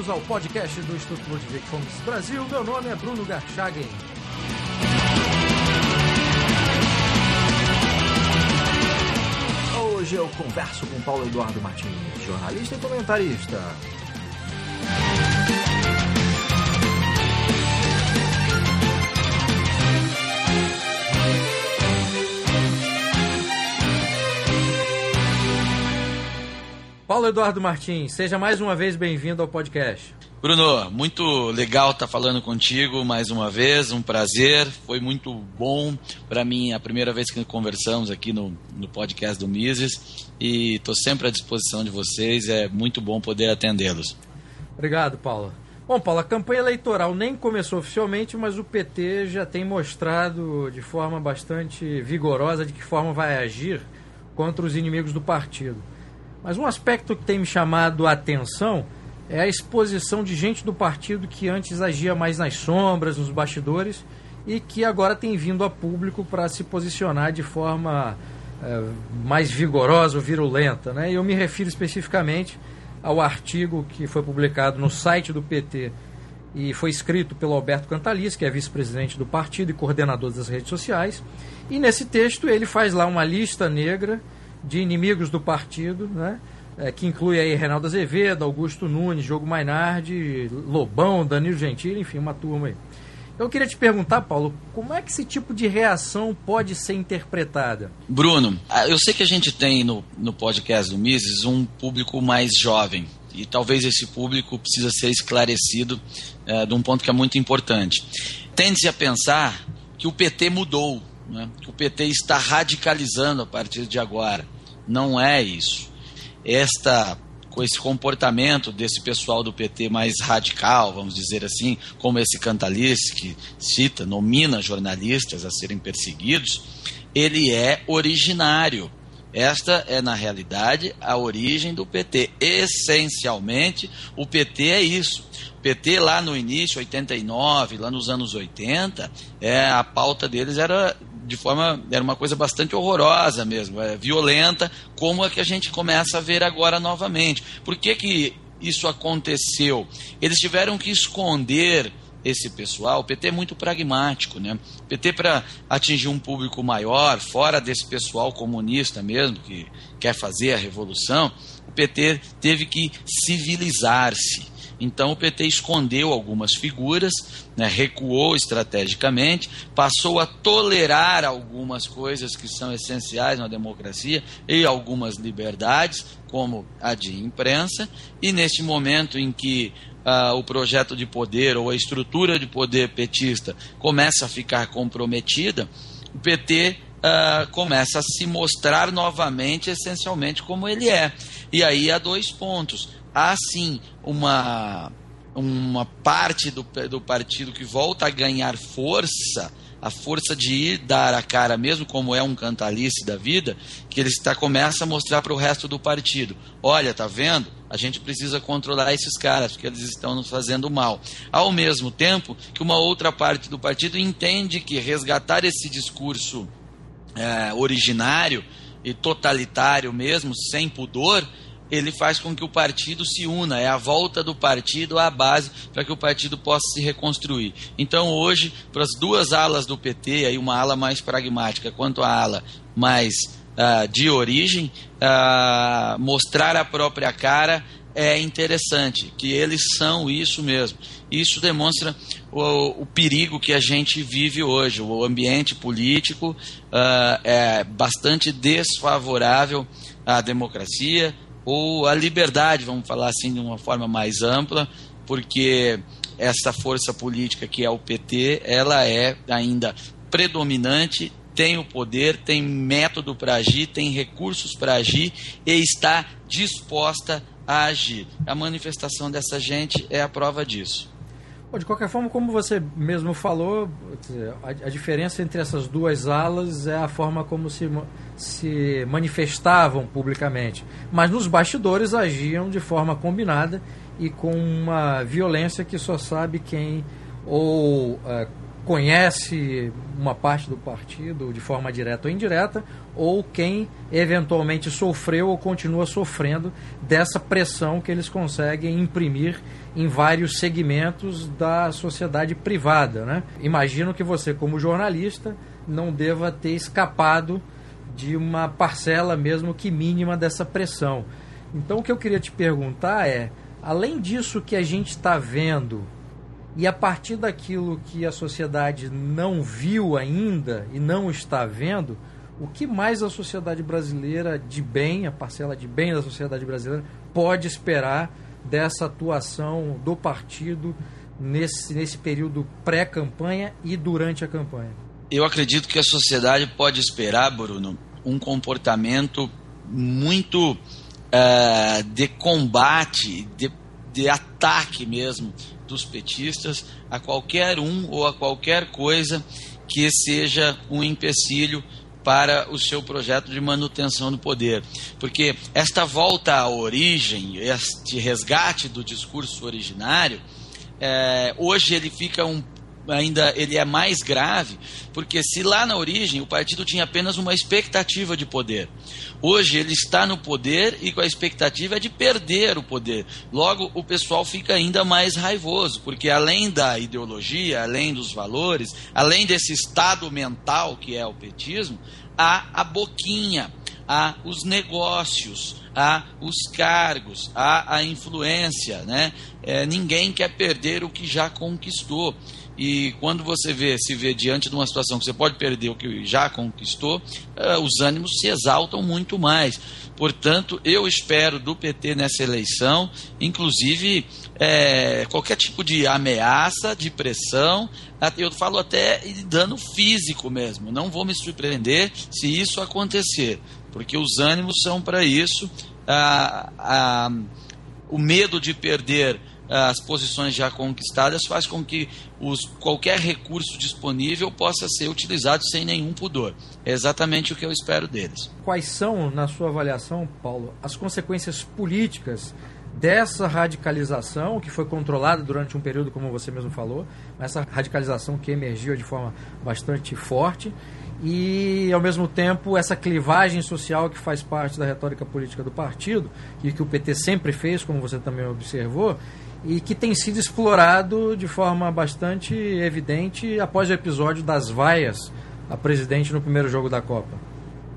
bem-vindos ao podcast do Instituto Ludwig Fomes Brasil. Meu nome é Bruno Garchagen. Hoje eu converso com Paulo Eduardo Martins, jornalista e comentarista. Paulo Eduardo Martins, seja mais uma vez bem-vindo ao podcast. Bruno, muito legal estar falando contigo mais uma vez, um prazer. Foi muito bom para mim a primeira vez que conversamos aqui no, no podcast do Mises e estou sempre à disposição de vocês. É muito bom poder atendê-los. Obrigado, Paulo. Bom, Paulo, a campanha eleitoral nem começou oficialmente, mas o PT já tem mostrado de forma bastante vigorosa de que forma vai agir contra os inimigos do partido. Mas um aspecto que tem me chamado a atenção é a exposição de gente do partido que antes agia mais nas sombras, nos bastidores, e que agora tem vindo a público para se posicionar de forma é, mais vigorosa ou virulenta. Né? E eu me refiro especificamente ao artigo que foi publicado no site do PT e foi escrito pelo Alberto Cantalice, que é vice-presidente do partido e coordenador das redes sociais. E nesse texto ele faz lá uma lista negra de inimigos do partido, né? É, que inclui aí Reinaldo Azevedo, Augusto Nunes, Diogo Mainardi, Lobão, Danilo Gentili, enfim, uma turma aí. Eu queria te perguntar, Paulo, como é que esse tipo de reação pode ser interpretada? Bruno, eu sei que a gente tem no, no podcast do Mises um público mais jovem. E talvez esse público precisa ser esclarecido é, de um ponto que é muito importante. Tende-se a pensar que o PT mudou né, o PT está radicalizando a partir de agora. Não é isso. Esta com esse comportamento desse pessoal do PT mais radical, vamos dizer assim, como esse Cantalice que cita, nomina jornalistas a serem perseguidos, ele é originário. Esta é, na realidade, a origem do PT. Essencialmente, o PT é isso. O PT lá no início, 89, lá nos anos 80, é, a pauta deles era de forma. Era uma coisa bastante horrorosa mesmo, é, violenta, como é que a gente começa a ver agora novamente. Por que, que isso aconteceu? Eles tiveram que esconder esse pessoal, o PT é muito pragmático, né? O PT para atingir um público maior, fora desse pessoal comunista mesmo que quer fazer a revolução, o PT teve que civilizar-se. Então o PT escondeu algumas figuras, né, recuou estrategicamente, passou a tolerar algumas coisas que são essenciais na democracia e algumas liberdades, como a de imprensa, e neste momento em que uh, o projeto de poder ou a estrutura de poder petista começa a ficar comprometida, o PT uh, ah, começa a se mostrar novamente, essencialmente, como ele é. E aí há dois pontos há sim uma, uma parte do, do partido que volta a ganhar força, a força de ir dar a cara, mesmo como é um cantalice da vida, que ele está, começa a mostrar para o resto do partido: olha, tá vendo? A gente precisa controlar esses caras, porque eles estão nos fazendo mal. Ao mesmo tempo que uma outra parte do partido entende que resgatar esse discurso é, originário e totalitário mesmo, sem pudor, ele faz com que o partido se una, é a volta do partido à base para que o partido possa se reconstruir. Então, hoje, para as duas alas do PT, aí uma ala mais pragmática quanto a ala mais uh, de origem, uh, mostrar a própria cara é interessante, que eles são isso mesmo. Isso demonstra o, o perigo que a gente vive hoje. O ambiente político uh, é bastante desfavorável à democracia, ou a liberdade, vamos falar assim de uma forma mais ampla, porque essa força política que é o PT, ela é ainda predominante, tem o poder, tem método para agir, tem recursos para agir e está disposta a agir. A manifestação dessa gente é a prova disso. De qualquer forma, como você mesmo falou, a, diferença entre essas duas alas é a forma como se, se manifestavam publicamente. Mas nos bastidores agiam de forma combinada e com uma violência que só sabe quem ou é, conhece uma parte do partido de forma direta ou indireta, ou quem eventualmente sofreu ou continua sofrendo dessa pressão que eles conseguem imprimir em vários segmentos da sociedade privada. Né? Imagino que você, como jornalista, não deva ter escapado de uma parcela, mesmo que mínima, dessa pressão. Então, o que eu queria te perguntar é: além disso que a gente está vendo e a partir daquilo que a sociedade não viu ainda e não está vendo, o que mais a sociedade brasileira de bem, a parcela de bem da sociedade brasileira, pode esperar dessa atuação do partido nesse, nesse período pré-campanha e durante a campanha? Eu acredito que a sociedade pode esperar, Bruno, um comportamento muito uh, de combate, de, de ataque mesmo dos petistas a qualquer um ou a qualquer coisa que seja um empecilho para o seu projeto de manutenção do poder. Porque esta volta à origem, este resgate do discurso originário, é, hoje ele fica um ainda ele é mais grave, porque se lá na origem o partido tinha apenas uma expectativa de poder, hoje ele está no poder e com a expectativa de perder o poder. Logo, o pessoal fica ainda mais raivoso, porque além da ideologia, além dos valores, além desse estado mental que é o petismo, há a boquinha, há os negócios, há os cargos, há a influência, né? É, ninguém quer perder o que já conquistou. E quando você vê, se vê diante de uma situação que você pode perder o que já conquistou, uh, os ânimos se exaltam muito mais. Portanto, eu espero do PT nessa eleição, inclusive é, qualquer tipo de ameaça, de pressão, eu falo até de dano físico mesmo. Não vou me surpreender se isso acontecer, porque os ânimos são para isso. Ah, ah, o medo de perder as posições já conquistadas faz com que os, qualquer recurso disponível possa ser utilizado sem nenhum pudor. É exatamente o que eu espero deles. Quais são, na sua avaliação, Paulo, as consequências políticas dessa radicalização que foi controlada durante um período, como você mesmo falou, essa radicalização que emergiu de forma bastante forte e, ao mesmo tempo, essa clivagem social que faz parte da retórica política do partido e que o PT sempre fez, como você também observou, e que tem sido explorado de forma bastante evidente após o episódio das vaias a presidente no primeiro jogo da Copa.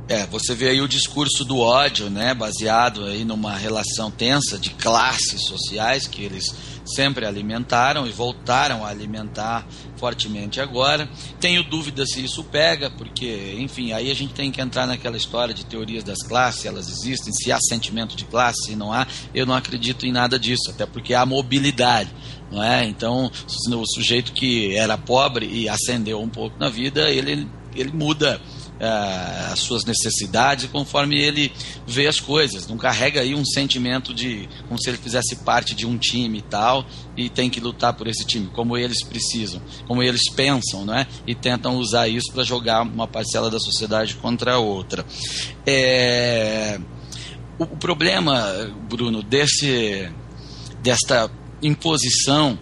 É, você vê aí o discurso do ódio, né, baseado aí numa relação tensa de classes sociais que eles sempre alimentaram e voltaram a alimentar fortemente agora. Tenho dúvidas se isso pega, porque, enfim, aí a gente tem que entrar naquela história de teorias das classes, elas existem, se há sentimento de classe, se não há. Eu não acredito em nada disso, até porque há mobilidade. Não é? Então, o sujeito que era pobre e ascendeu um pouco na vida, ele, ele muda as suas necessidades conforme ele vê as coisas. Não carrega aí um sentimento de como se ele fizesse parte de um time e tal e tem que lutar por esse time, como eles precisam, como eles pensam, né? E tentam usar isso para jogar uma parcela da sociedade contra a outra. É... O, o problema, Bruno, desse desta imposição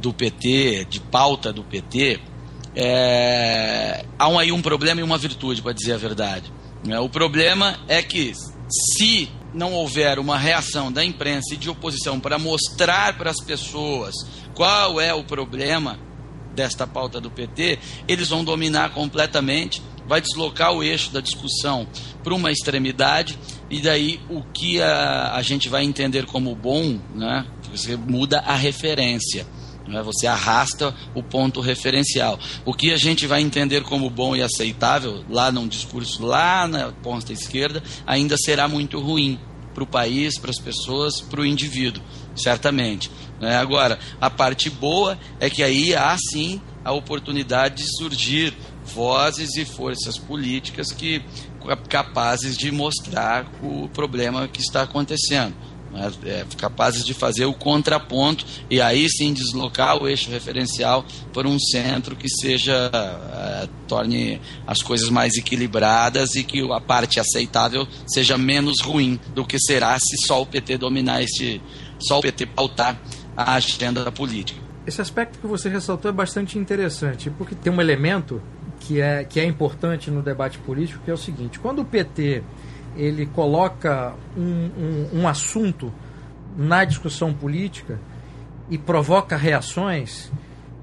do PT, de pauta do PT, é, há um, aí um problema e uma virtude, para dizer a verdade. É, o problema é que se não houver uma reação da imprensa e de oposição para mostrar para as pessoas qual é o problema desta pauta do PT, eles vão dominar completamente, vai deslocar o eixo da discussão para uma extremidade e daí o que a, a gente vai entender como bom, né, você muda a referência. Né? Você arrasta o ponto referencial. O que a gente vai entender como bom e aceitável, lá num discurso lá na ponta esquerda, ainda será muito ruim para o país, para as pessoas, para o indivíduo, certamente. Né? Agora, a parte boa é que aí há sim a oportunidade de surgir vozes e forças políticas que capazes de mostrar o problema que está acontecendo né, é, capazes de fazer o contraponto e aí sim deslocar o eixo referencial para um centro que seja é, torne as coisas mais equilibradas e que a parte aceitável seja menos ruim do que será se só o PT dominar este só o PT pautar a agenda da política. Esse aspecto que você ressaltou é bastante interessante, porque tem um elemento que é, que é importante no debate político, que é o seguinte: quando o PT ele coloca um, um, um assunto na discussão política e provoca reações,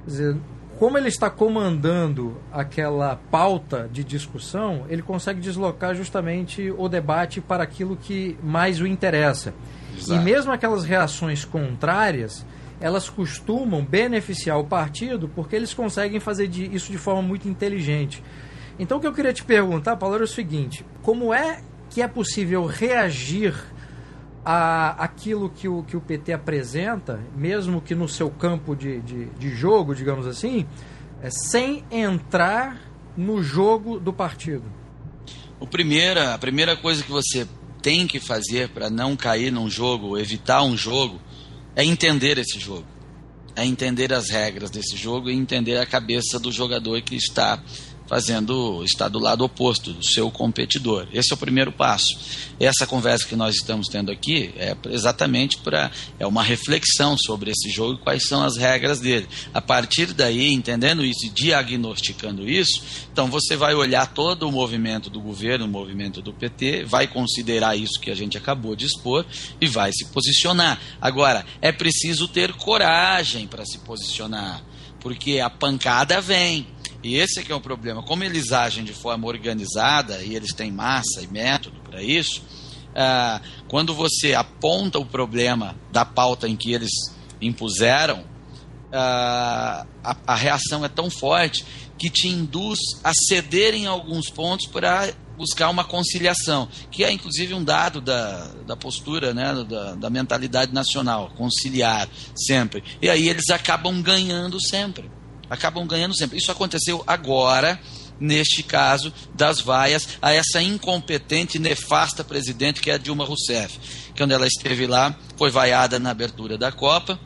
dizer, como ele está comandando aquela pauta de discussão, ele consegue deslocar justamente o debate para aquilo que mais o interessa. Exato. E mesmo aquelas reações contrárias, elas costumam beneficiar o partido porque eles conseguem fazer de, isso de forma muito inteligente. Então o que eu queria te perguntar, Paulo, era o seguinte: como é que é possível reagir a aquilo que o, que o PT apresenta, mesmo que no seu campo de, de, de jogo, digamos assim, é, sem entrar no jogo do partido? O primeira, a primeira coisa que você tem que fazer para não cair num jogo, evitar um jogo, é entender esse jogo. É entender as regras desse jogo e entender a cabeça do jogador que está fazendo está do lado oposto do seu competidor. Esse é o primeiro passo. Essa conversa que nós estamos tendo aqui é exatamente para é uma reflexão sobre esse jogo e quais são as regras dele. A partir daí, entendendo isso e diagnosticando isso, então você vai olhar todo o movimento do governo, o movimento do PT, vai considerar isso que a gente acabou de expor e vai se posicionar. Agora, é preciso ter coragem para se posicionar, porque a pancada vem e esse é que é o problema. Como eles agem de forma organizada e eles têm massa e método para isso, ah, quando você aponta o problema da pauta em que eles impuseram, ah, a, a, reação é tão forte que te induz a ceder em alguns pontos para buscar uma conciliação, que é inclusive um dado da, da postura, né, da, da mentalidade nacional, conciliar sempre. E aí eles acabam ganhando sempre acabam ganhando sempre. Isso aconteceu agora, neste caso das vaias, a essa incompetente nefasta presidente que é a Dilma Rousseff. Quando ela esteve lá, foi vaiada na abertura da Copa.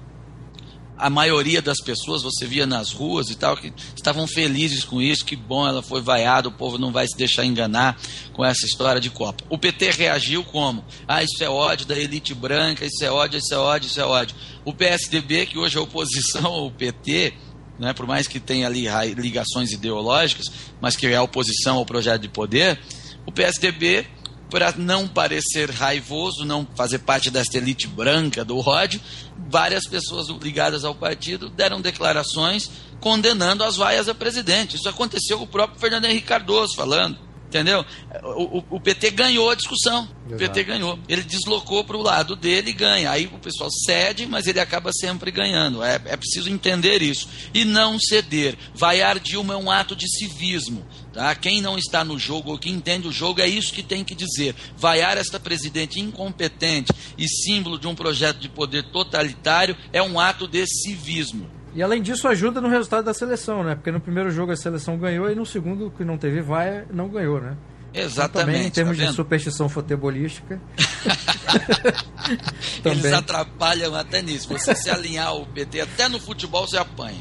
A maioria das pessoas, você via nas ruas e tal, que estavam felizes com isso, que bom, ela foi vaiada, o povo não vai se deixar enganar com essa história de Copa. O PT reagiu como? Ah, isso é ódio da elite branca, isso é ódio, isso é ódio, isso é ódio. O PSDB, que hoje é oposição ao PT, né, por mais que tenha ali ligações ideológicas, mas que é oposição ao projeto de poder, o PSDB, para não parecer raivoso, não fazer parte desta elite branca do ódio, várias pessoas ligadas ao partido deram declarações condenando as vaias a presidente. Isso aconteceu com o próprio Fernando Henrique Cardoso falando. Entendeu? O, o, o, PT ganhou a discussão. Exato. O PT ganhou. Ele deslocou para o lado dele e ganha. Aí o pessoal cede, mas ele acaba sempre ganhando. É, é preciso entender isso. E não ceder. Vaiar Dilma é um ato de civismo. Tá? Quem não está no jogo ou quem entende o jogo é isso que tem que dizer. Vaiar esta presidente incompetente e símbolo de um projeto de poder totalitário é um ato de civismo. E além disso, ajuda no resultado da seleção, né? Porque no primeiro jogo a seleção ganhou e no segundo, que não teve vai, não ganhou, né? Exatamente. Então, também, em termos tá de superstição futebolística. Eles atrapalham até nisso. Você se alinhar ao PT, até no futebol você apanha.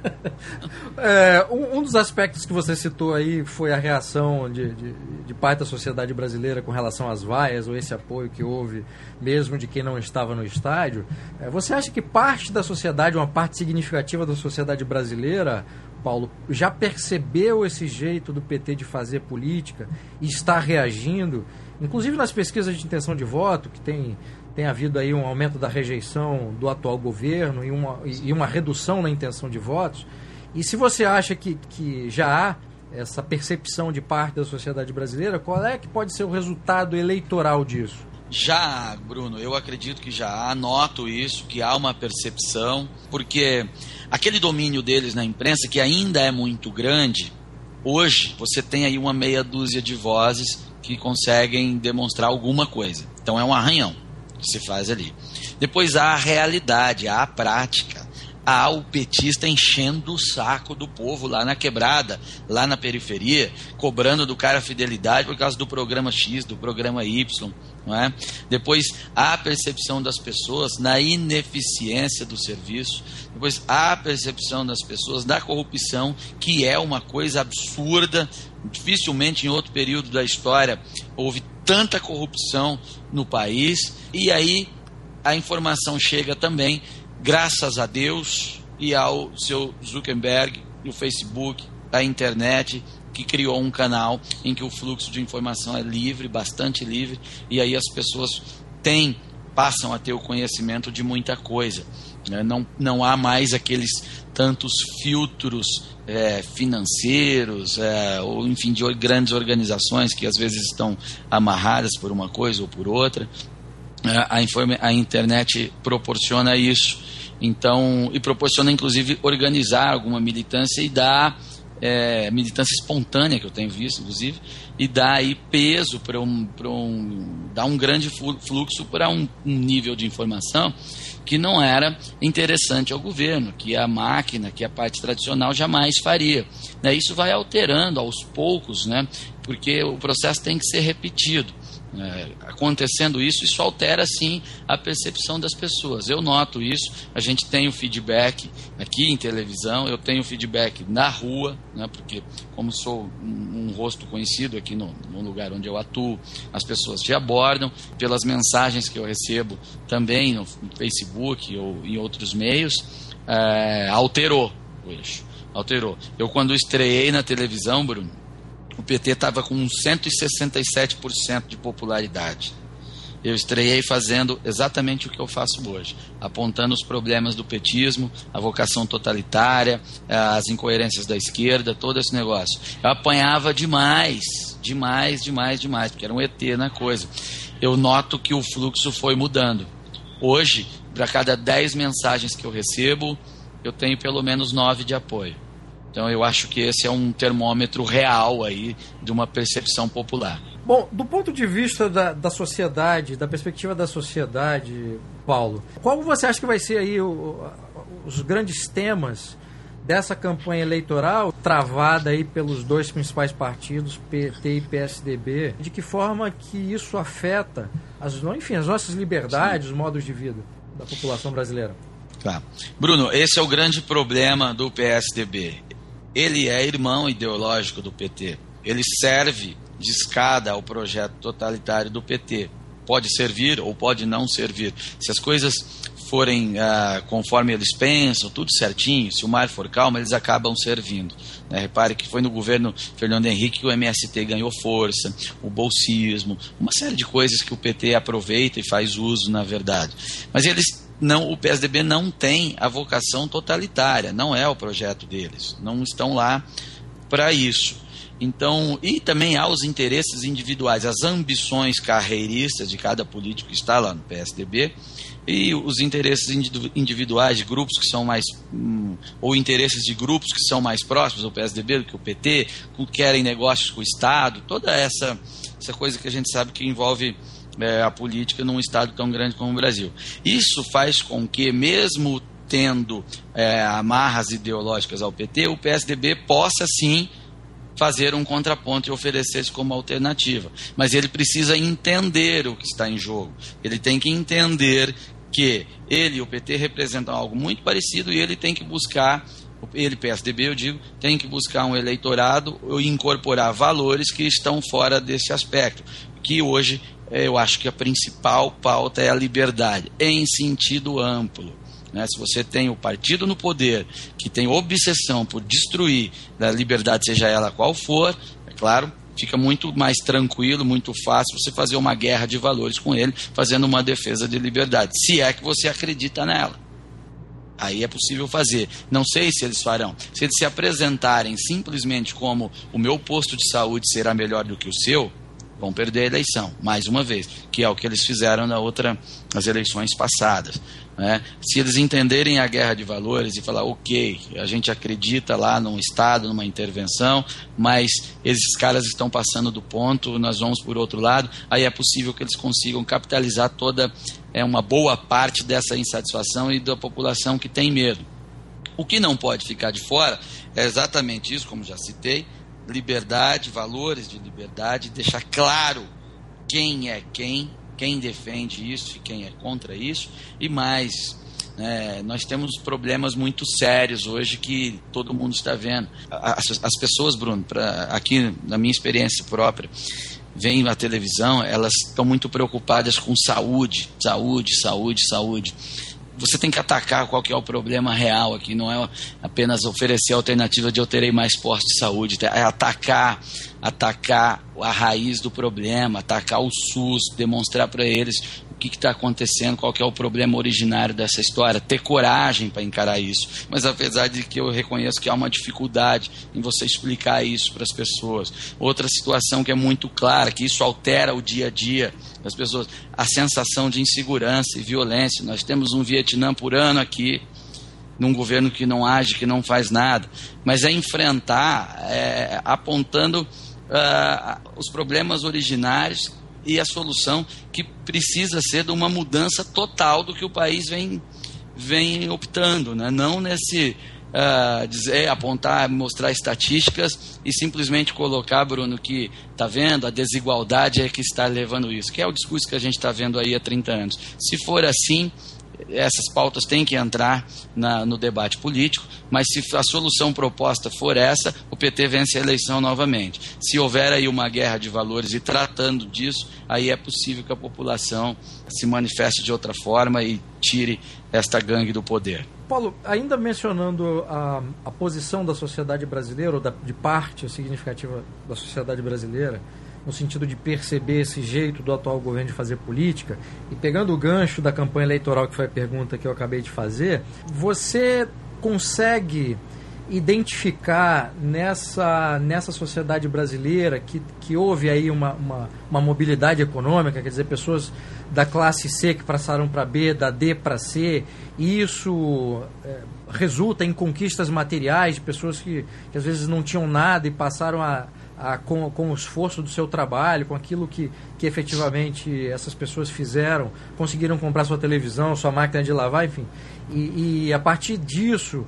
é, um, um, dos aspectos que você citou aí foi a reação de, de, de parte da sociedade brasileira com relação às vaias, ou esse apoio que houve, mesmo de quem não estava no estádio. É, você acha que parte da sociedade, uma parte significativa da sociedade brasileira, Paulo, já percebeu esse jeito do PT de fazer política e está reagindo, inclusive nas pesquisas de intenção de voto, que tem, tem havido aí um aumento da rejeição do atual governo e uma, e uma redução na intenção de votos. E se você acha que, que já há essa percepção de parte da sociedade brasileira, qual é que pode ser o resultado eleitoral disso? Já, Bruno, eu acredito que já há, noto isso, que há uma percepção, porque aquele domínio deles na imprensa, que ainda é muito grande, hoje você tem aí uma meia dúzia de vozes que conseguem demonstrar alguma coisa. Então é um arranhão que se faz ali. Depois há a realidade, há a prática. Há o petista enchendo o saco do povo lá na quebrada, lá na periferia, cobrando do cara fidelidade por causa do programa X, do programa Y não é? Depois há a percepção das pessoas na ineficiência do serviço, depois há a percepção das pessoas da corrupção, que é uma coisa absurda. Dificilmente em outro período da história houve tanta corrupção no país, e aí a informação chega também graças a Deus e ao seu Zuckerberg, o Facebook, a internet, que criou um canal em que o fluxo de informação é livre, bastante livre, e aí as pessoas têm, passam a ter o conhecimento de muita coisa. Né? Não, não há mais aqueles tantos filtros é, financeiros, é, ou enfim, de grandes organizações que às vezes estão amarradas por uma coisa ou por outra. É, a, a internet proporciona isso. Então, e proporciona inclusive organizar alguma militância e dar é, militância espontânea que eu tenho visto, inclusive, e dá aí peso para um, um, dar um grande fluxo para um, um nível de informação que não era interessante ao governo, que a máquina, que a parte tradicional jamais faria. Né? Isso vai alterando aos poucos, né? porque o processo tem que ser repetido. É, acontecendo isso, isso altera sim a percepção das pessoas. Eu noto isso, a gente tem o feedback aqui em televisão, eu tenho feedback na rua, né, porque como sou um, um rosto conhecido aqui no, no, lugar onde eu atuo, as pessoas te abordam, pelas mensagens que eu recebo também no, Facebook ou em outros meios, é, alterou o eixo. Alterou. Eu quando estreiei na televisão, Bruno, o PT estava com 167% de popularidade. Eu estreiei fazendo exatamente o que eu faço hoje, apontando os problemas do petismo, a vocação totalitária, as incoerências da esquerda, todo esse negócio. Eu apanhava demais, demais, demais, demais, porque era um ET na coisa. Eu noto que o fluxo foi mudando. Hoje, para cada 10 mensagens que eu recebo, eu tenho pelo menos 9 de apoio. Então eu acho que esse é um termômetro real aí de uma percepção popular. Bom, do ponto de vista da, da sociedade, da perspectiva da sociedade, Paulo, qual você acha que vai ser aí o, os grandes temas dessa campanha eleitoral travada aí pelos dois principais partidos, PT e PSDB? De que forma que isso afeta as, enfim, as nossas liberdades, os modos de vida da população brasileira? Tá. Bruno, esse é o grande problema do PSDB ele é irmão ideológico do PT. Ele serve de escada ao projeto totalitário do PT. Pode servir ou pode não servir. Se as coisas forem ah, conforme eles pensam, tudo certinho, se o mar for calmo, eles acabam servindo. Né? Repare que foi no governo Fernando Henrique que o MST ganhou força, o bolsismo, uma série de coisas que o PT aproveita e faz uso, na verdade. Mas eles não, o PSDB não tem a vocação totalitária, não é o projeto deles, não estão lá para isso. Então, e também há os interesses individuais, as ambições carreiristas de cada político que está lá no PSDB e os interesses individuais de grupos que são mais hum, ou interesses de grupos que são mais próximos ao PSDB do que o PT, que querem negócios com o Estado, toda essa essa coisa que a gente sabe que envolve é, a política num estado tão grande como o Brasil. Isso faz com que, mesmo tendo é, amarras ideológicas ao PT, o PSDB possa sim fazer um contraponto e oferecer isso como alternativa. Mas ele precisa entender o que está em jogo. Ele tem que entender que ele e o PT representam algo muito parecido e ele tem que buscar ele, PSDB, eu digo, tem que buscar um eleitorado e incorporar valores que estão fora desse aspecto, que hoje eu acho que a principal pauta é a liberdade, em sentido amplo. Né? Se você tem o partido no poder, que tem obsessão por destruir a liberdade, seja ela qual for, é claro, fica muito mais tranquilo, muito fácil você fazer uma guerra de valores com ele, fazendo uma defesa de liberdade, se é que você acredita nela. Aí é possível fazer. Não sei se eles farão. Se eles se apresentarem simplesmente como o meu posto de saúde será melhor do que o seu, vão perder a eleição, mais uma vez, que é o que eles fizeram na outra, nas eleições passadas. Né? Se eles entenderem a guerra de valores e falar, ok, a gente acredita lá num Estado, numa intervenção, mas esses caras estão passando do ponto, nós vamos por outro lado, aí é possível que eles consigam capitalizar toda é, uma boa parte dessa insatisfação e da população que tem medo. O que não pode ficar de fora é exatamente isso, como já citei, liberdade, valores de liberdade, deixar claro quem é quem, quem defende isso e quem é contra isso, e mais. É, nós temos problemas muito sérios hoje que todo mundo está vendo. As, as pessoas, Bruno, pra, aqui na minha experiência própria, veem a televisão, elas estão muito preocupadas com saúde, saúde, saúde, saúde. Você tem que atacar qual que é o problema real aqui, não é apenas oferecer a alternativa de eu terei mais postos de saúde, é atacar, atacar a raiz do problema, atacar o SUS, demonstrar para eles que está acontecendo, qual é o problema originário dessa história, ter coragem para encarar isso. Mas apesar de que eu reconheço que há uma dificuldade em você explicar isso para as pessoas. Outra situação que é muito clara, que isso altera o dia a dia das pessoas, a sensação de insegurança e violência. Nós temos um Vietnã por ano aqui, num governo que não age, que não faz nada, mas é enfrentar é, apontando uh, os problemas originários e a solução que precisa ser de uma mudança total do que o país vem, vem optando, né? não nesse uh, dizer, apontar, mostrar estatísticas e simplesmente colocar, Bruno, que está vendo, a desigualdade é que está levando isso, que é o discurso que a gente está vendo aí há 30 anos. Se for assim, essas pautas têm que entrar na, no debate político, mas se a solução proposta for essa, o PT vence a eleição novamente. Se houver aí uma guerra de valores e tratando disso, aí é possível que a população se manifeste de outra forma e tire esta gangue do poder. Paulo, ainda mencionando a, a posição da sociedade brasileira, ou da, de parte significativa da sociedade brasileira, no sentido de perceber esse jeito do atual governo de fazer política, e pegando o gancho da campanha eleitoral, que foi a pergunta que eu acabei de fazer, você consegue identificar nessa, nessa sociedade brasileira que, que houve aí uma, uma, uma mobilidade econômica, quer dizer, pessoas da classe C que passaram para B, da D para C, e isso é, resulta em conquistas materiais de pessoas que, que às vezes não tinham nada e passaram a a, com, com o esforço do seu trabalho, com aquilo que, que efetivamente essas pessoas fizeram, conseguiram comprar sua televisão, sua máquina de lavar, enfim. E, e a partir disso,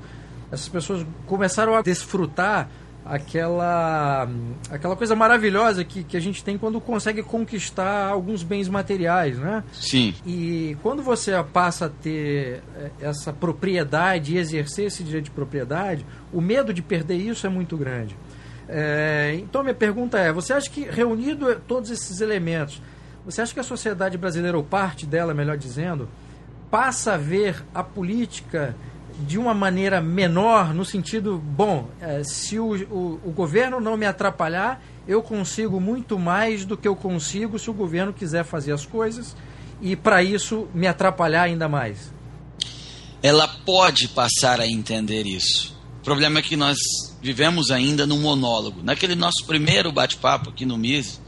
essas pessoas começaram a desfrutar aquela, aquela coisa maravilhosa que, que a gente tem quando consegue conquistar alguns bens materiais, né? Sim. E quando você passa a ter eh, essa propriedade e exercer esse direito de propriedade, o medo de perder isso é muito grande. É, então, minha pergunta é: você acha que, reunido todos esses elementos, você acha que a sociedade brasileira, ou parte dela, melhor dizendo, passa a ver a política de uma maneira menor, no sentido, bom, é, se o, o, o, governo não me atrapalhar, eu consigo muito mais do que eu consigo se o governo quiser fazer as coisas e, para isso, me atrapalhar ainda mais? Ela pode passar a entender isso. O problema é que nós vivemos ainda num monólogo. Naquele nosso primeiro bate-papo aqui no MIS,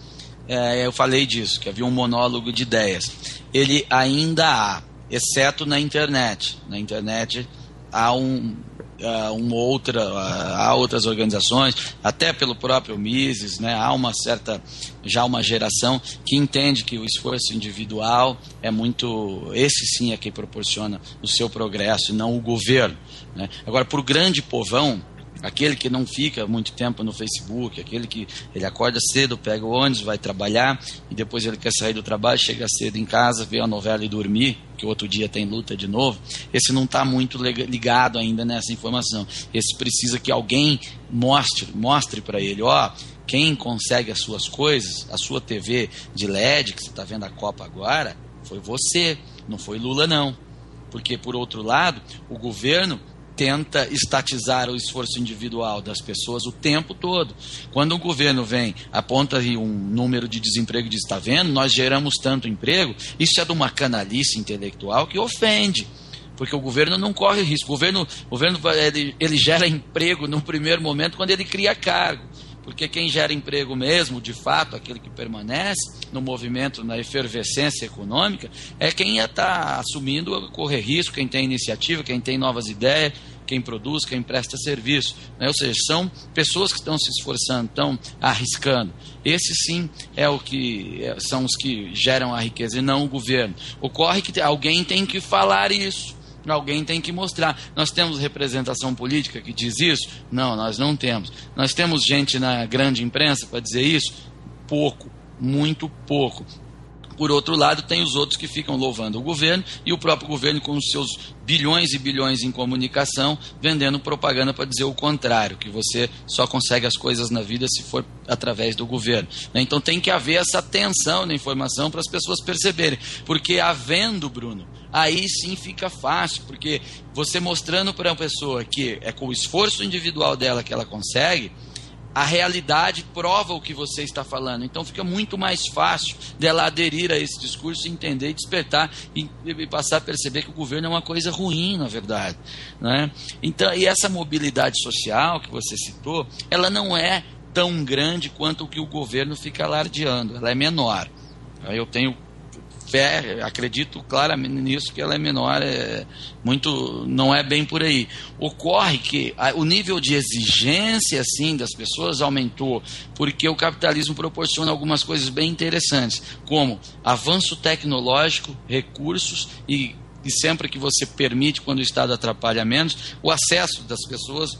é, eu falei disso, que havia um monólogo de ideias. Ele ainda há, exceto na internet. Na internet há um, uh, uma outra, uh, há outras organizações, até pelo próprio Mises, né, há uma certa, já uma geração que entende que o esforço individual é muito, esse sim é quem proporciona o seu progresso, não o governo. Né. Agora, para o grande povão, Aquele que não fica muito tempo no Facebook, aquele que ele acorda cedo, pega o ônibus, vai trabalhar e depois ele quer sair do trabalho, chega cedo em casa, vê a novela e dormir, que outro dia tem luta de novo. Esse não está muito ligado ainda nessa informação. Esse precisa que alguém mostre, mostre para ele, ó, quem consegue as suas coisas, a sua TV de LED que você está vendo a Copa agora, foi você, não foi Lula não. Porque por outro lado, o governo tenta estatizar o esforço individual das pessoas o tempo todo. Quando o governo vem, aponta um número de desemprego e diz: está vendo, nós geramos tanto emprego, isso é de uma canalice intelectual que ofende porque o governo não corre risco. O governo, o governo ele, ele, gera emprego no primeiro momento quando ele cria cargo. Porque quem gera emprego mesmo, de fato, aquele que permanece no movimento, na efervescência econômica, é quem está assumindo correr risco, quem tem iniciativa, quem tem novas ideias, quem produz, quem presta serviço. Né? Ou seja, são pessoas que estão se esforçando, estão arriscando. Esse sim é o que é, são os que geram a riqueza e não o governo. Ocorre que alguém tem que falar isso. Alguém tem que mostrar. Nós temos representação política que diz isso? Não, nós não temos. Nós temos gente na grande imprensa para dizer isso? Pouco, muito pouco. Por outro lado, tem os outros que ficam louvando o governo e o próprio governo com os seus bilhões e bilhões em comunicação vendendo propaganda para dizer o contrário, que você só consegue as coisas na vida se for através do governo. Né? Então tem que haver essa tensão na informação para as pessoas perceberem, porque havendo, Bruno, aí sim fica fácil, porque você mostrando para uma pessoa que é com o esforço individual dela que ela consegue, a realidade prova o que você está falando. Então fica muito mais fácil dela aderir a esse discurso, entender, despertar e, e, passar a perceber que o governo é uma coisa ruim, na verdade. Né? Então, e essa mobilidade social que você citou, ela não é tão grande quanto o que o governo fica alardeando, ela é menor. Eu tenho acredito claramente nisso que ela é menor, é muito, não é bem por aí. Ocorre que a, o nível de exigência assim das pessoas aumentou porque o capitalismo proporciona algumas coisas bem interessantes, como avanço tecnológico, recursos e e sempre que você permite, quando o Estado atrapalha menos, o acesso das pessoas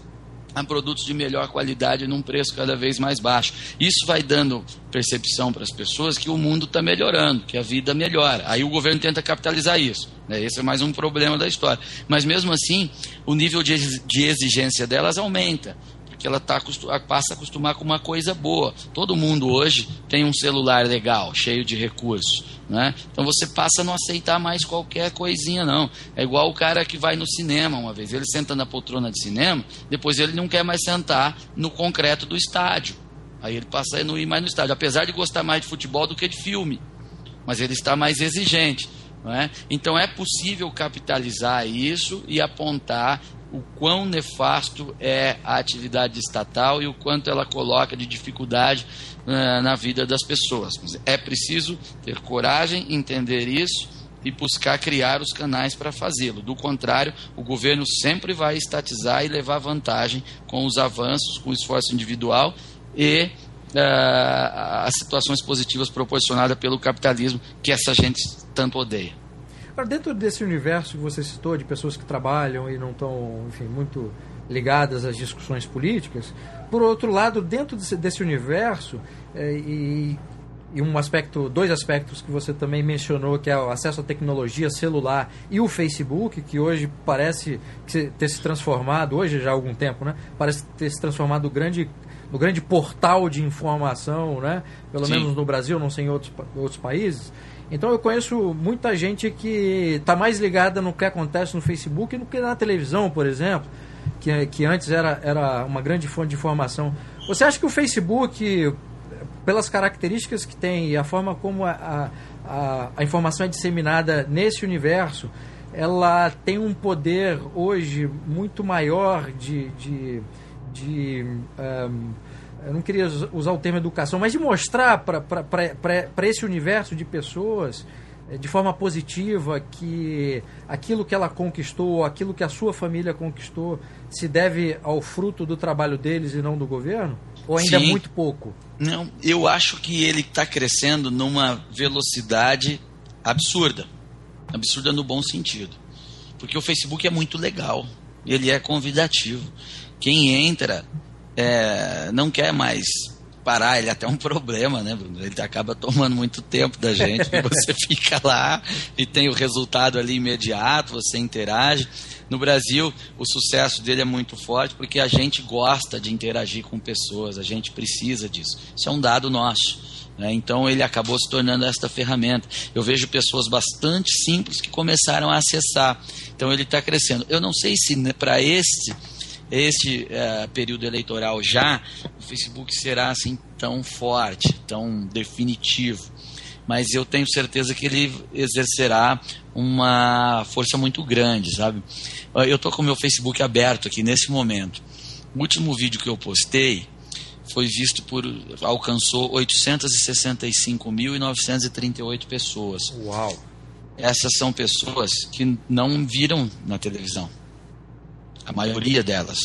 a produtos de melhor qualidade num preço cada vez mais baixo. Isso vai dando percepção para as pessoas que o mundo está melhorando, que a vida melhora. Aí o governo tenta capitalizar isso. Né? Esse é mais um problema da história. Mas mesmo assim, o nível de exigência delas aumenta que ela tá, passa a acostumar com uma coisa boa. Todo mundo hoje tem um celular legal, cheio de recursos. Né? Então você passa a não aceitar mais qualquer coisinha, não. É igual o cara que vai no cinema uma vez. Ele senta na poltrona de cinema, depois ele não quer mais sentar no concreto do estádio. Aí ele passa a não ir mais no estádio, apesar de gostar mais de futebol do que de filme. Mas ele está mais exigente. É? Então é possível capitalizar isso e apontar o quão nefasto é a atividade estatal e o quanto ela coloca de dificuldade uh, na vida das pessoas. É preciso ter coragem, entender isso e buscar criar os canais para fazê-lo. Do contrário, o governo sempre vai estatizar e levar vantagem com os avanços, com o esforço individual e uh, as situações positivas proporcionadas pelo capitalismo que essa gente tanto odeia. Agora, dentro desse universo que você citou, de pessoas que trabalham e não estão, enfim, muito ligadas às discussões políticas, por outro lado, dentro desse, desse universo, é, e, e um aspecto, dois aspectos que você também mencionou, que é o acesso à tecnologia celular e o Facebook, que hoje parece ter se transformado, hoje já há algum tempo, né? Parece ter se transformado no grande, no grande portal de informação, né? Pelo Sim. menos no Brasil, não sei em outros, outros países. Então eu conheço muita gente que está mais ligada no que acontece no Facebook do que na televisão, por exemplo, que, que antes era, era uma grande fonte de informação. Você acha que o Facebook, pelas características que tem e a forma como a, a, a informação é disseminada nesse universo, ela tem um poder hoje muito maior de, de, de um, eu não queria usar o termo educação, mas de mostrar para esse universo de pessoas eh, de forma positiva que aquilo que ela conquistou, aquilo que a sua família conquistou, se deve ao fruto do trabalho deles e não do governo? Ou ainda é Sim. é muito pouco? Não, eu acho que ele está crescendo numa velocidade absurda. Absurda no bom sentido. Porque o Facebook é muito legal. Ele é convidativo. Quem entra é, não quer mais parar, ele é até um problema, né, Bruno? Ele acaba tomando muito tempo da gente, você fica lá e tem o resultado ali imediato, você interage. No Brasil, o sucesso dele é muito forte porque a gente gosta de interagir com pessoas, a gente precisa disso. Isso é um dado nosso. Né? Então ele acabou se tornando esta ferramenta. Eu vejo pessoas bastante simples que começaram a acessar. Então ele está crescendo. Eu não sei se né, para esse este uh, período eleitoral já, o Facebook será assim tão forte, tão definitivo. Mas eu tenho certeza que ele exercerá uma força muito grande, sabe? Eu estou com o meu Facebook aberto aqui nesse momento. O último vídeo que eu postei foi visto por. alcançou 865.938 pessoas. Uau! Essas são pessoas que não viram na televisão a maioria delas,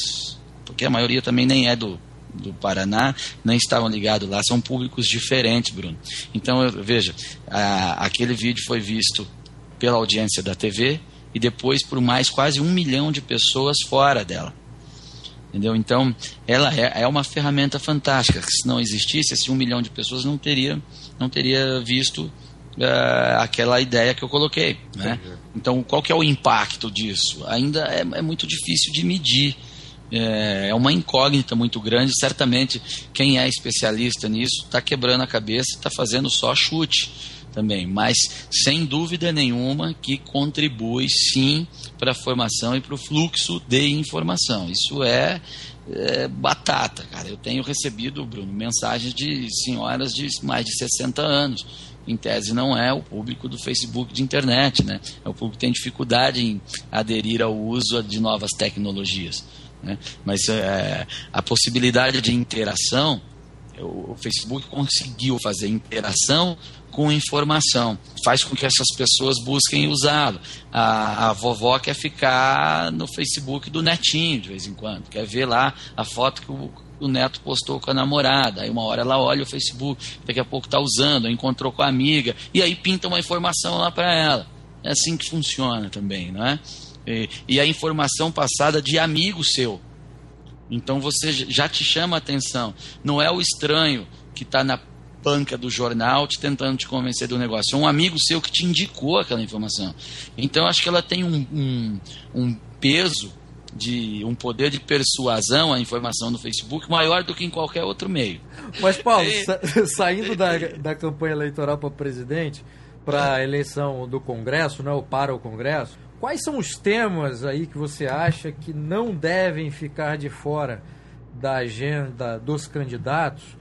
porque a maioria também nem é do, do Paraná, nem estavam ligados lá, são públicos diferentes, Bruno. Então, veja, a, aquele vídeo foi visto pela audiência da TV e depois por mais quase um milhão de pessoas fora dela. Entendeu? Então, ela é, é uma ferramenta fantástica. Se não existisse, esse um milhão de pessoas não teria, não teria visto uh, aquela ideia que eu coloquei. Né? Então, qual que é o impacto disso? Ainda é, é muito difícil de medir. É, é uma incógnita muito grande. Certamente, quem é especialista nisso está quebrando a cabeça, está fazendo só chute também, mas sem dúvida nenhuma que contribui sim para a formação e para o fluxo de informação. Isso é, é, batata, cara. Eu tenho recebido, Bruno, mensagens de senhoras de mais de 60 anos. Em tese, não é o público do Facebook de internet, né? É o público que tem dificuldade em aderir ao uso de novas tecnologias. Né? Mas é, a possibilidade de interação, o Facebook conseguiu fazer interação com informação. Faz com que essas pessoas busquem usá-lo. A, a, vovó quer ficar no Facebook do netinho de vez em quando, quer ver lá a foto que o, o neto postou com a namorada. Aí uma hora ela olha o Facebook, daqui a pouco está usando, encontrou com a amiga, e aí pinta uma informação lá para ela. É assim que funciona também, não é? E, e a informação passada de amigo seu. Então você já te chama a atenção. Não é o estranho que está na banca do jornal te tentando te convencer do negócio. É um amigo seu que te indicou aquela informação. Então, acho que ela tem um, um, um peso de um poder de persuasão à informação no Facebook maior do que em qualquer outro meio. Mas, Paulo, sa saindo da, da campanha eleitoral para presidente, para a eleição do Congresso, né, ou para o Congresso, quais são os temas aí que você acha que não devem ficar de fora da agenda dos candidatos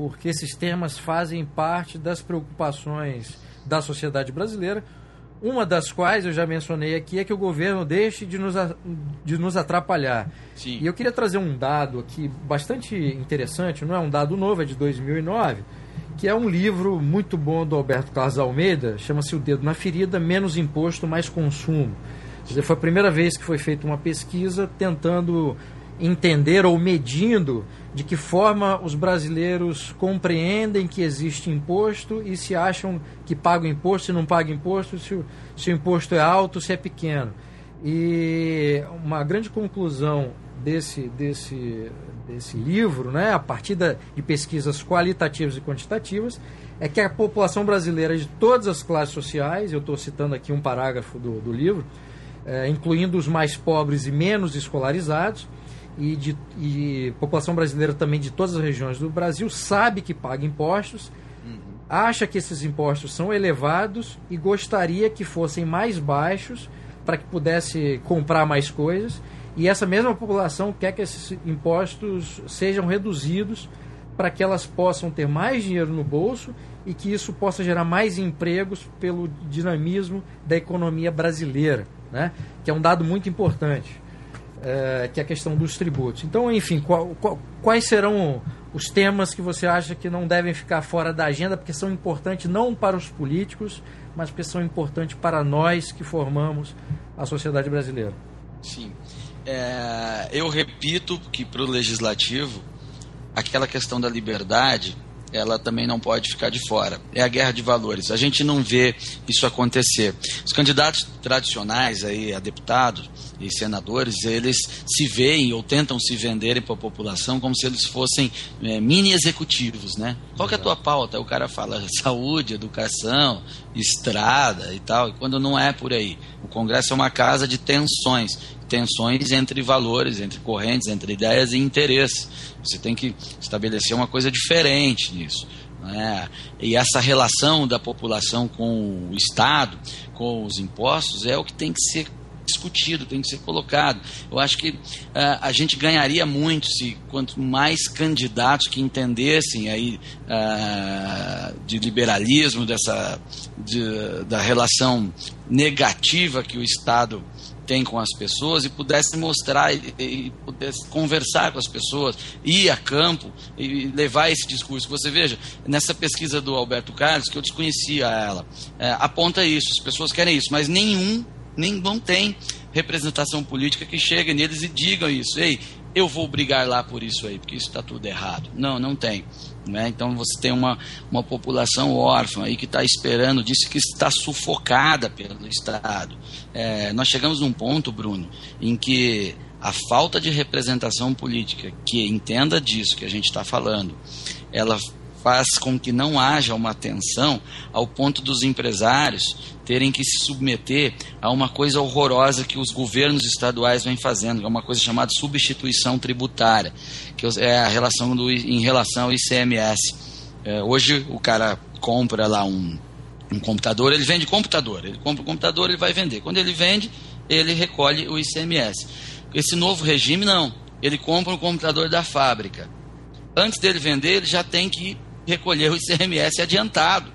porque esses temas fazem parte das preocupações da sociedade brasileira. Uma das quais eu já mencionei aqui é que o governo deixe de nos, de nos atrapalhar. Sim. E eu queria trazer um dado aqui bastante interessante, não é um dado novo, é de 2009, que é um livro muito bom do Alberto Carlos Almeida, chama-se O Dedo na Ferida, Menos Imposto, Mais Consumo. Dizer, foi a primeira vez que foi feita uma pesquisa tentando entender ou medindo de que forma os brasileiros compreendem que existe imposto e se acham que pagam imposto, se não pagam imposto, se o, se o imposto é alto, se é pequeno. E uma grande conclusão desse, desse, desse livro, né, a partir da, de pesquisas qualitativas e quantitativas, é que a população brasileira de todas as classes sociais, eu estou citando aqui um parágrafo do, do livro, é, incluindo os mais pobres e menos escolarizados, e, de, e população brasileira também de todas as regiões do Brasil sabe que paga impostos, uhum. acha que esses impostos são elevados e gostaria que fossem mais baixos para que pudesse comprar mais coisas. E essa mesma população quer que esses impostos sejam reduzidos para que elas possam ter mais dinheiro no bolso e que isso possa gerar mais empregos pelo dinamismo da economia brasileira, né? que é um dado muito importante é, que é a questão dos tributos. Então, enfim, qual, qual, quais serão os temas que você acha que não devem ficar fora da agenda, porque são importantes não para os políticos, mas porque são importantes para nós que formamos a sociedade brasileira? Sim. É, eu repito que para o legislativo, aquela questão da liberdade ela também não pode ficar de fora. É a guerra de valores. A gente não vê isso acontecer. Os candidatos tradicionais aí a deputados e senadores, eles se veem ou tentam se venderem para a população como se eles fossem é, mini executivos, né? Qual que é a tua pauta? O cara fala saúde, educação, estrada e tal, e quando não é por aí. O Congresso é uma casa de tensões, tensões entre valores, entre correntes, entre ideias e interesses. Você tem que estabelecer uma coisa diferente nisso. Né? E essa relação da população com o Estado, com os impostos, é o que tem que ser discutido, tem que ser colocado. Eu acho que uh, a gente ganharia muito se quanto mais candidatos que entendessem aí uh, de liberalismo, dessa de, da relação negativa que o Estado tem com as pessoas e pudesse mostrar e, e, pudesse conversar com as pessoas, ir a campo e levar esse discurso. Você veja, nessa pesquisa do Alberto Carlos, que eu desconhecia ela, é, aponta isso, as pessoas querem isso, mas nenhum, nem, não tem representação política que chegue neles e digam isso. Ei, eu vou brigar lá por isso aí, porque isso está tudo errado. Não, não tem. Né? Então você tem uma, uma população órfã aí que está esperando disso, que está sufocada pelo Estado. É, nós chegamos num ponto, Bruno, em que a falta de representação política que entenda disso que a gente está falando, ela faz com que não haja uma tensão ao ponto dos empresários terem que se submeter a uma coisa horrorosa que os governos estaduais vêm fazendo, que é uma coisa chamada substituição tributária, que é a relação do, em relação ao ICMS. É, hoje o cara compra lá um, um computador, ele vende computador, ele compra o computador, ele vai vender. Quando ele vende, ele recolhe o ICMS. Esse novo regime não, ele compra um computador da fábrica. Antes dele vender, ele já tem que recolher o ICMS adiantado.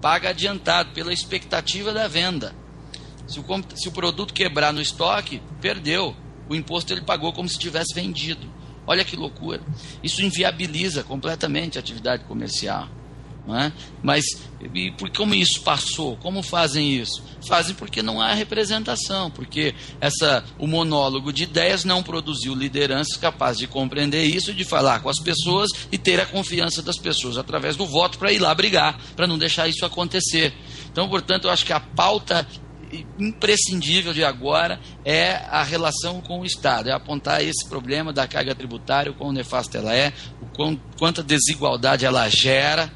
Paga adiantado pela expectativa da venda. Se o, se o produto quebrar no estoque, perdeu. O imposto ele pagou como se tivesse vendido. Olha que loucura. Isso inviabiliza completamente a atividade comercial. É? Mas e por como isso passou? Como fazem isso? Fazem porque não há representação, porque essa o monólogo de ideias não produziu lideranças capazes de compreender isso, de falar com as pessoas e ter a confiança das pessoas através do voto para ir lá brigar, para não deixar isso acontecer. Então, portanto, eu acho que a pauta imprescindível de agora é a relação com o Estado, é apontar esse problema da carga tributária, o quão nefasta ela é, o quão, quanta desigualdade ela gera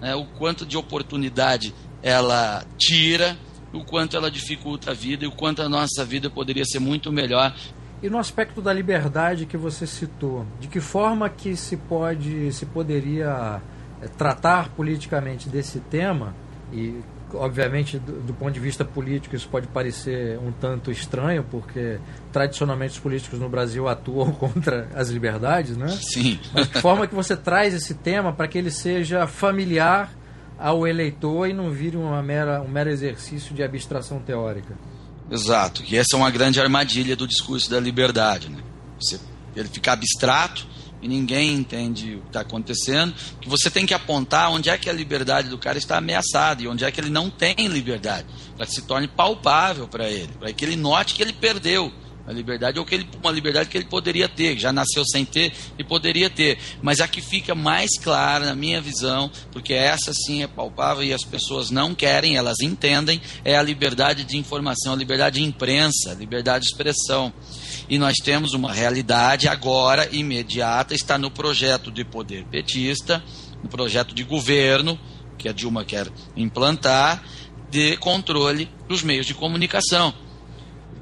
né, o quanto de oportunidade ela tira, o quanto ela dificulta a vida e o quanto a nossa vida poderia ser muito melhor. E no aspecto da liberdade que você citou, de que forma que se pode, se poderia é, tratar politicamente desse tema e obviamente, do, do, ponto de vista político, isso pode parecer um tanto estranho, porque tradicionalmente os políticos no Brasil atuam contra as liberdades, né? Sim. Mas de forma que você traz esse tema para que ele seja familiar ao eleitor e não vire uma mera, um mero exercício de abstração teórica. Exato, e essa é uma grande armadilha do discurso da liberdade, né? Você, ele fica abstrato e ninguém entende o que está acontecendo, que você tem que apontar onde é que a liberdade do cara está ameaçada e onde é que ele não tem liberdade, para que se torne palpável para ele, para que ele note que ele perdeu a liberdade ou que ele, uma liberdade que ele poderia ter, já nasceu sem ter e poderia ter. Mas a que fica mais clara, na minha visão, porque essa sim é palpável e as pessoas não querem, elas entendem, é a liberdade de informação, a liberdade de imprensa, a liberdade de expressão. E nós temos uma realidade agora, imediata, está no projeto de poder petista, no projeto de governo, que a Dilma quer implantar, de controle dos meios de comunicação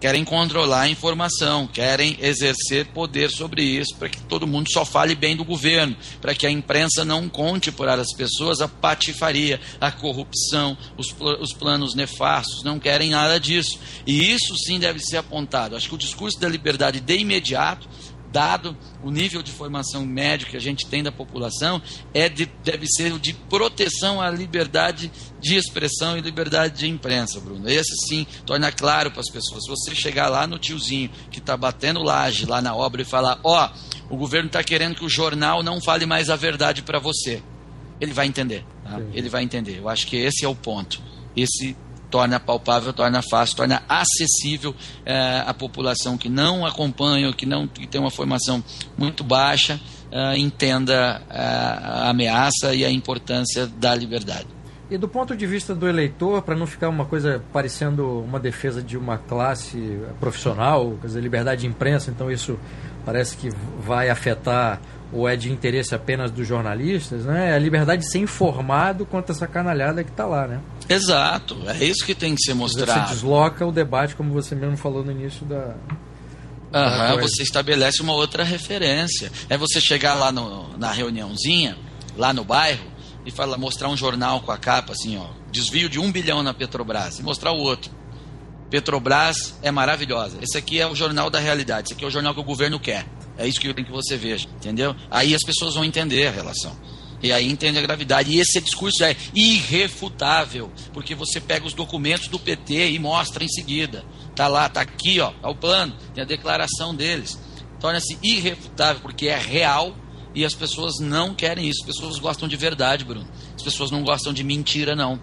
querem controlar a informação, querem exercer poder sobre isso, para que todo mundo só fale bem do governo, para que a imprensa não conte para as pessoas a patifaria, a corrupção, os, os planos nefastos, não querem nada disso. E isso sim deve ser apontado. Acho que o discurso da liberdade de imediato dado o nível de formação médio que a gente tem da população, é de, deve ser o de proteção à liberdade de expressão e liberdade de imprensa, Bruno. Esse sim torna claro para as pessoas. Se você chegar lá no tiozinho que está batendo laje lá na obra e falar: Ó, oh, o governo está querendo que o jornal não fale mais a verdade para você, ele vai entender. Tá? Ele vai entender. Eu acho que esse é o ponto. Esse torna palpável, torna fácil, torna acessível é, à população que não acompanha, que não que tem uma formação muito baixa, é, entenda a, a ameaça e a importância da liberdade. E do ponto de vista do eleitor, para não ficar uma coisa parecendo uma defesa de uma classe profissional, quer dizer, liberdade de imprensa, então isso parece que vai afetar ou é de interesse apenas dos jornalistas, né? É a liberdade de ser informado quanto essa canalhada que está lá, né? Exato, é isso que tem que ser mostrado. Você desloca o debate, como você mesmo falou no início da. Uhum, você estabelece uma outra referência. É você chegar lá no, na reuniãozinha, lá no bairro, e falar, mostrar um jornal com a capa assim, ó, desvio de um bilhão na Petrobras, e mostrar o outro. Petrobras é maravilhosa. Esse aqui é o jornal da realidade. Esse aqui é o jornal que o governo quer. É isso que eu tenho que você veja, entendeu? Aí as pessoas vão entender a relação. E aí entende a gravidade. E esse discurso é irrefutável, porque você pega os documentos do PT e mostra em seguida. Tá lá, tá aqui, ó, tá o plano, tem a declaração deles. Torna-se irrefutável porque é real e as pessoas não querem isso. As pessoas gostam de verdade, Bruno. As pessoas não gostam de mentira, não.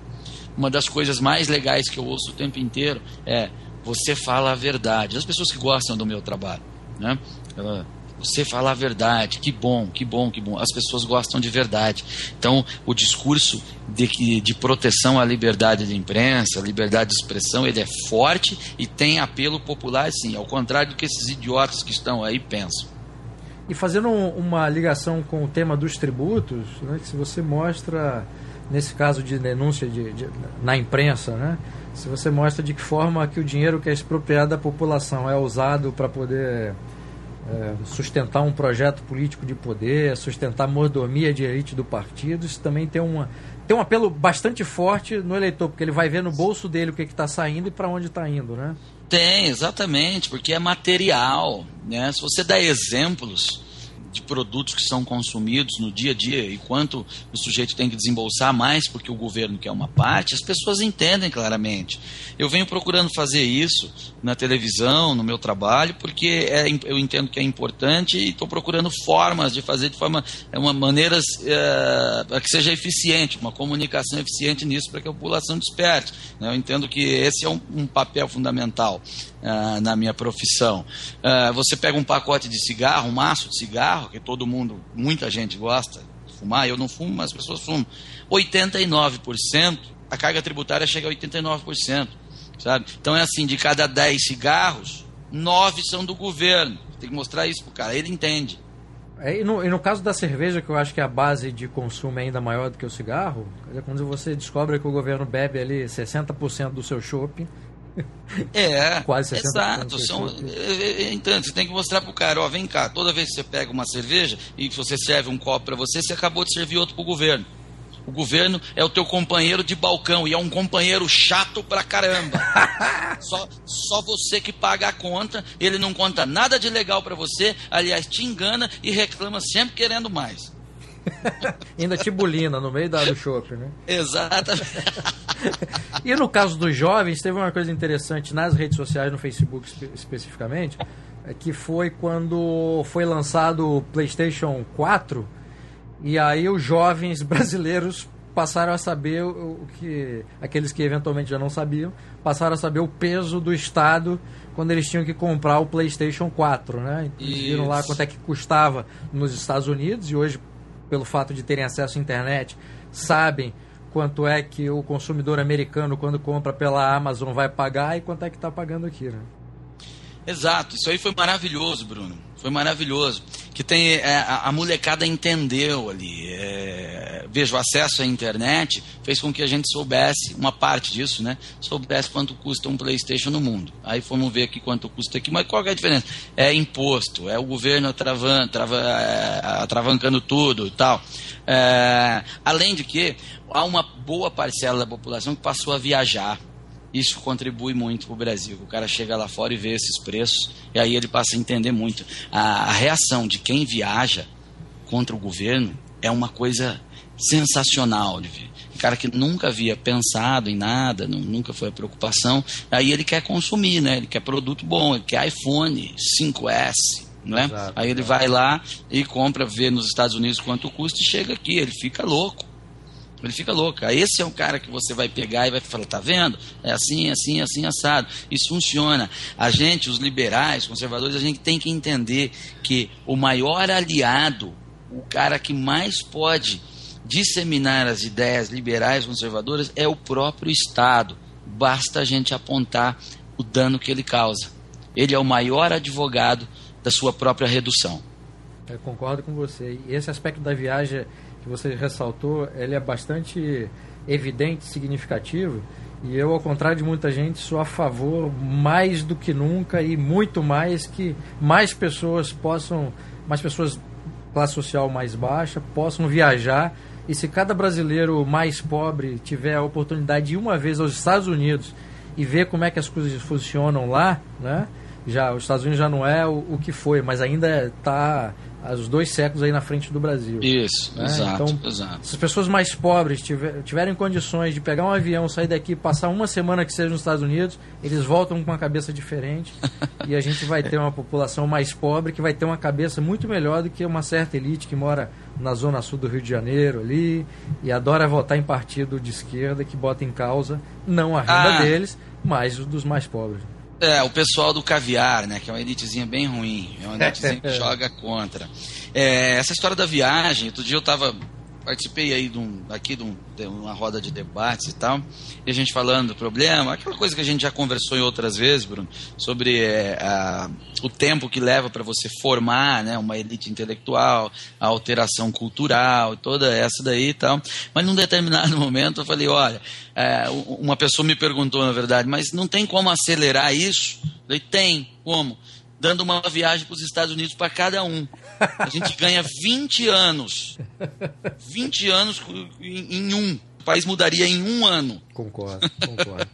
Uma das coisas mais legais que eu ouço o tempo inteiro é você fala a verdade. As pessoas que gostam do meu trabalho, né? Você fala a verdade, que bom, que bom, que bom. As pessoas gostam de verdade. Então, o discurso de, de proteção à liberdade de imprensa, liberdade de expressão, ele é forte e tem apelo popular, sim, ao contrário do que esses idiotas que estão aí pensam. E fazendo uma ligação com o tema dos tributos, né, se você mostra, nesse caso de denúncia de, de, na imprensa, né, se você mostra de que forma que o dinheiro que é expropriado da população é usado para poder é, sustentar um projeto político de poder, sustentar a mordomia de elite do partido, isso também tem, uma, tem um apelo bastante forte no eleitor, porque ele vai ver no bolso dele o que está saindo e para onde está indo, né? Tem, exatamente, porque é material. Né? Se você dá exemplos de produtos que são consumidos no dia a dia e quanto o sujeito tem que desembolsar mais porque o governo quer uma parte, as pessoas entendem claramente. Eu venho procurando fazer isso na televisão, no meu trabalho, porque é, eu entendo que é importante e estou procurando formas de fazer de forma, é uma maneiras é, que seja eficiente, uma comunicação eficiente nisso para que a população desperte. Né? Eu entendo que esse é um, um papel fundamental uh, na minha profissão. Uh, você pega um pacote de cigarro, um maço de cigarro, que todo mundo, muita gente gosta de fumar, eu não fumo, mas as pessoas fumam. 89%, a carga tributária chega a 89%. Sabe? Então é assim, de cada 10 cigarros, 9 são do governo. Tem que mostrar isso pro cara, ele entende. É, e, no, e, no, caso da cerveja, que eu acho que a base de consumo é ainda maior do que o cigarro, quando você descobre que o governo bebe ali 60% do seu shopping, é, quase 60%. Exato. São, então, você tem que mostrar pro cara, ó, vem cá, toda vez que você pega uma cerveja e você serve um copo para você, você acabou de servir outro pro governo. O governo é o teu companheiro de balcão e é um companheiro chato pra caramba. só, só você que paga a conta, ele não conta nada de legal para você, aliás, te engana e reclama sempre querendo mais. Ainda tibulina no meio da, do shopping, né? Exatamente. e no caso dos jovens, teve uma coisa interessante nas redes sociais, no Facebook espe especificamente, é que foi quando foi lançado o PlayStation 4 e aí os jovens brasileiros passaram a saber o que aqueles que eventualmente já não sabiam passaram a saber o peso do Estado quando eles tinham que comprar o PlayStation 4, né? Eles viram lá quanto é que custava nos Estados Unidos e hoje pelo fato de terem acesso à internet, sabem quanto é que o consumidor americano, quando compra pela Amazon, vai pagar e quanto é que está pagando aqui. Né? Exato, isso aí foi maravilhoso, Bruno. Foi maravilhoso. Que tem é, a, a, molecada entendeu ali. É, veja, o acesso à internet fez com que a gente soubesse, uma parte disso, né? Soubesse quanto custa um PlayStation no mundo. Aí fomos ver aqui quanto custa aqui, mas qual é a diferença? É imposto, é o governo atravan, trava, é, atravancando tudo e tal. É, além de que há uma boa parcela da população que passou a viajar isso contribui muito para o Brasil. O cara chega lá fora e vê esses preços, e aí ele passa a entender muito. A, a reação de quem viaja contra o governo é uma coisa sensacional de ver. O cara que nunca havia pensado em nada, nunca foi a preocupação, aí ele quer consumir, né? Ele quer produto bom, ele quer iPhone 5S, né? Exato, aí ele vai lá e compra, vê nos Estados Unidos quanto custa e chega aqui, ele fica louco. Ele fica louco. Esse é um cara que você vai pegar e vai falar, tá vendo? É assim, assim, assim, assado. Isso funciona. A gente, os liberais, conservadores, a gente tem que entender que o maior aliado, o cara que mais pode disseminar as ideias liberais, conservadoras, é o próprio Estado. Basta a gente apontar o dano que ele causa. Ele é o maior advogado da sua própria redução. Eu concordo com você. Esse aspecto da viagem que você ressaltou, ele é bastante evidente, significativo. E eu, ao contrário de muita gente, sou a favor mais do que nunca e muito mais que mais pessoas possam, mais pessoas classe social mais baixa possam viajar. E se cada brasileiro mais pobre tiver a oportunidade de ir uma vez aos Estados Unidos e ver como é que as coisas funcionam lá, né? Já os Estados Unidos já não é o, o que foi, mas ainda está os dois séculos aí na frente do Brasil. Isso, né? exato, então, exato. Se as pessoas mais pobres tiver, tiverem condições de pegar um avião, sair daqui, passar uma semana que seja nos Estados Unidos, eles voltam com uma cabeça diferente e a gente vai ter uma população mais pobre que vai ter uma cabeça muito melhor do que uma certa elite que mora na zona sul do Rio de Janeiro ali e adora votar em partido de esquerda que bota em causa não a renda ah. deles, mas os dos mais pobres. É, o pessoal do caviar, né? Que é uma elitezinha bem ruim. É uma elitezinha que joga contra. É, essa história da viagem, outro dia eu estava participei aí de um, aqui de, um, de, uma roda de debates e tal, e a gente falando do problema, aquela coisa que a gente já conversou em outras vezes, Bruno, sobre é, a, o tempo que leva para você formar né, uma elite intelectual, a alteração cultural, toda essa daí e tal. Mas num determinado momento eu falei, olha, é, uma pessoa me perguntou, na verdade, mas não tem como acelerar isso? Eu falei, tem, como? Dando uma viagem para os Estados Unidos para cada um. A gente ganha 20 anos. 20 anos em, em um. O país mudaria em um ano. Concordo, concordo.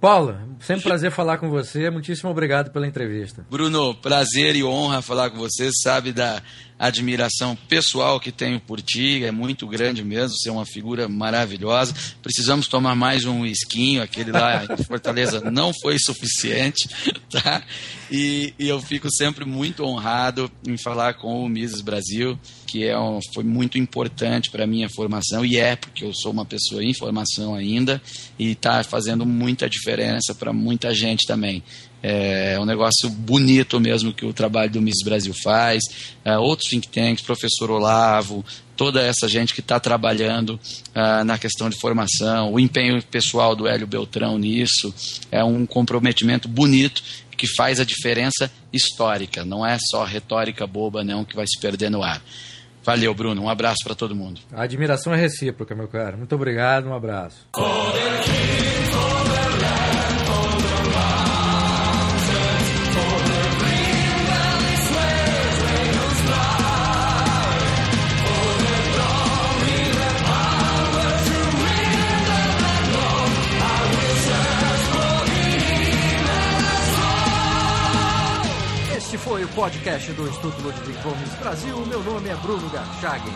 Paula, sempre prazer falar com você. Muitíssimo obrigado pela entrevista. Bruno, prazer e honra falar com você. Sabe da admiração pessoal que tenho por ti, é muito grande mesmo. Você é uma figura maravilhosa. Precisamos tomar mais um esquinho, aquele lá em Fortaleza não foi suficiente, tá? E, e eu fico sempre muito honrado em falar com o Mises Brasil que é um, foi muito importante para a minha formação, e é, porque eu sou uma pessoa em formação ainda, e está fazendo muita diferença para muita gente também. É um negócio bonito mesmo que o trabalho do Miss Brasil faz, é, outros think tanks, professor Olavo, toda essa gente que está trabalhando uh, na questão de formação, o empenho pessoal do Hélio Beltrão nisso, é um comprometimento bonito que faz a diferença histórica, não é só retórica boba não que vai se perder no ar. Valeu, Bruno. Um abraço para todo mundo. A admiração é recíproca, meu caro. Muito obrigado, um abraço. podcast do Instituto Ludwig Gomes Brasil. Meu nome é Bruno Garchagen.